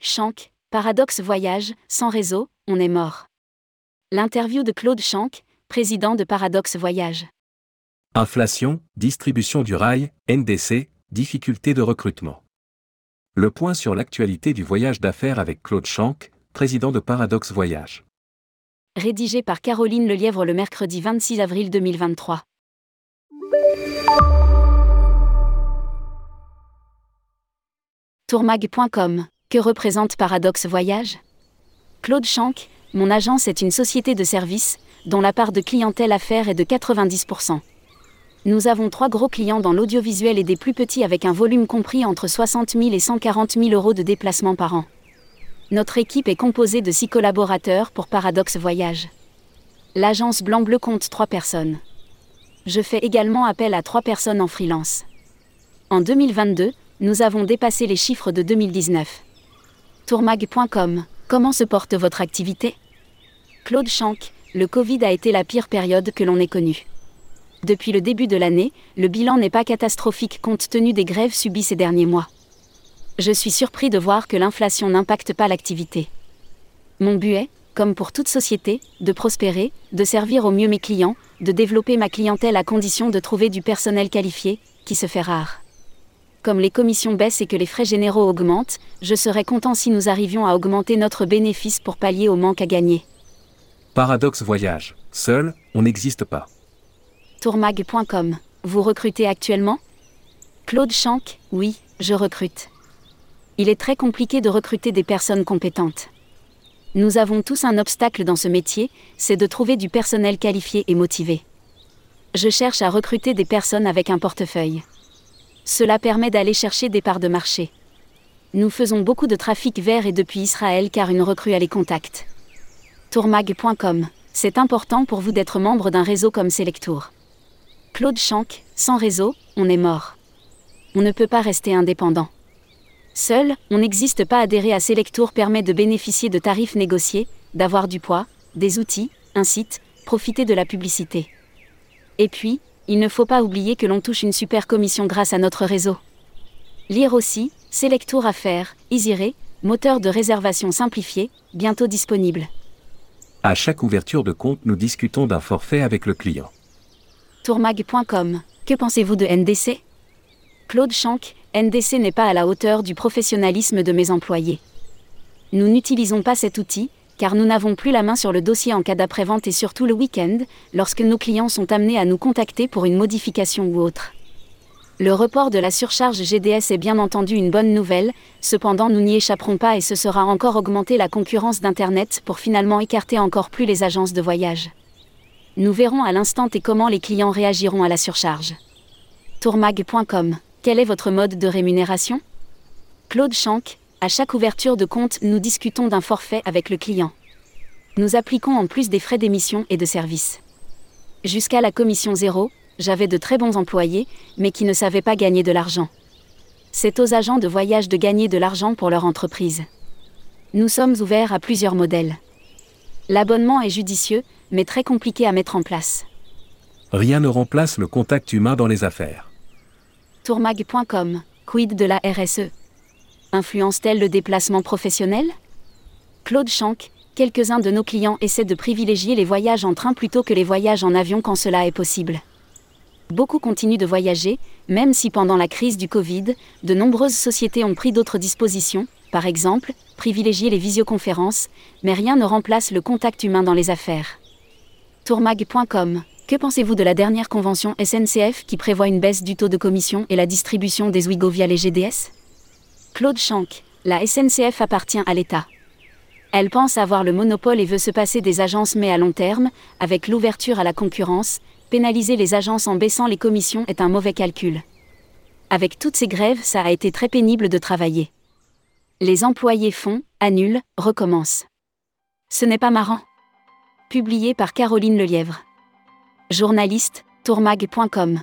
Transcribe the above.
Shank, Paradoxe Voyage, sans réseau, on est mort. L'interview de Claude Shank, président de Paradoxe Voyage. Inflation, distribution du rail, NDC, difficulté de recrutement. Le point sur l'actualité du voyage d'affaires avec Claude Shank, président de Paradoxe Voyage. Rédigé par Caroline Lelièvre le mercredi 26 avril 2023. Tourmag.com Que représente Paradoxe Voyage? Claude Shank, mon agence est une société de services, dont la part de clientèle affaires est de 90%. Nous avons trois gros clients dans l'audiovisuel et des plus petits avec un volume compris entre 60 000 et 140 000 euros de déplacement par an. Notre équipe est composée de six collaborateurs pour Paradoxe Voyage. L'agence Blanc-Bleu compte trois personnes. Je fais également appel à trois personnes en freelance. En 2022, nous avons dépassé les chiffres de 2019. Tourmag.com Comment se porte votre activité? Claude Shank, le Covid a été la pire période que l'on ait connue. Depuis le début de l'année, le bilan n'est pas catastrophique compte tenu des grèves subies ces derniers mois. Je suis surpris de voir que l'inflation n'impacte pas l'activité. Mon but est, comme pour toute société, de prospérer, de servir au mieux mes clients, de développer ma clientèle à condition de trouver du personnel qualifié, qui se fait rare. Comme les commissions baissent et que les frais généraux augmentent, je serais content si nous arrivions à augmenter notre bénéfice pour pallier au manque à gagner. Paradoxe Voyage. Seul, on n'existe pas. Tourmag.com. Vous recrutez actuellement? Claude Shank, oui, je recrute. Il est très compliqué de recruter des personnes compétentes. Nous avons tous un obstacle dans ce métier, c'est de trouver du personnel qualifié et motivé. Je cherche à recruter des personnes avec un portefeuille. Cela permet d'aller chercher des parts de marché. Nous faisons beaucoup de trafic vert et depuis Israël car une recrue a les contacts. Tourmag.com. C'est important pour vous d'être membre d'un réseau comme Selectour. Claude Shank, sans réseau, on est mort. On ne peut pas rester indépendant. Seul, on n'existe pas. Adhérer à Selectour permet de bénéficier de tarifs négociés, d'avoir du poids, des outils, un site, profiter de la publicité. Et puis, il ne faut pas oublier que l'on touche une super commission grâce à notre réseau. Lire aussi, Selectour Affaires, Easyré, moteur de réservation simplifié, bientôt disponible. À chaque ouverture de compte, nous discutons d'un forfait avec le client. Tourmag.com. Que pensez-vous de NDC Claude Shank, NDC n'est pas à la hauteur du professionnalisme de mes employés. Nous n'utilisons pas cet outil, car nous n'avons plus la main sur le dossier en cas d'après-vente et surtout le week-end, lorsque nos clients sont amenés à nous contacter pour une modification ou autre. Le report de la surcharge GDS est bien entendu une bonne nouvelle, cependant nous n'y échapperons pas et ce sera encore augmenter la concurrence d'Internet pour finalement écarter encore plus les agences de voyage. Nous verrons à l'instant et comment les clients réagiront à la surcharge. Tourmag.com Quel est votre mode de rémunération? Claude Shank, à chaque ouverture de compte, nous discutons d'un forfait avec le client. Nous appliquons en plus des frais d'émission et de service. Jusqu'à la commission zéro, j'avais de très bons employés, mais qui ne savaient pas gagner de l'argent. C'est aux agents de voyage de gagner de l'argent pour leur entreprise. Nous sommes ouverts à plusieurs modèles. L'abonnement est judicieux, mais très compliqué à mettre en place. Rien ne remplace le contact humain dans les affaires. Tourmag.com, quid de la RSE Influence-t-elle le déplacement professionnel? Claude Shank, quelques-uns de nos clients essaient de privilégier les voyages en train plutôt que les voyages en avion quand cela est possible. Beaucoup continuent de voyager, même si pendant la crise du Covid, de nombreuses sociétés ont pris d'autres dispositions, par exemple, privilégier les visioconférences, mais rien ne remplace le contact humain dans les affaires. Tourmag.com Que pensez-vous de la dernière convention SNCF qui prévoit une baisse du taux de commission et la distribution des Ouigo via les GDS Claude Shank, la SNCF appartient à l'État. Elle pense avoir le monopole et veut se passer des agences mais à long terme, avec l'ouverture à la concurrence, pénaliser les agences en baissant les commissions est un mauvais calcul. Avec toutes ces grèves, ça a été très pénible de travailler. Les employés font, annulent, recommencent. Ce n'est pas marrant. Publié par Caroline Lelièvre. Journaliste, tourmag.com.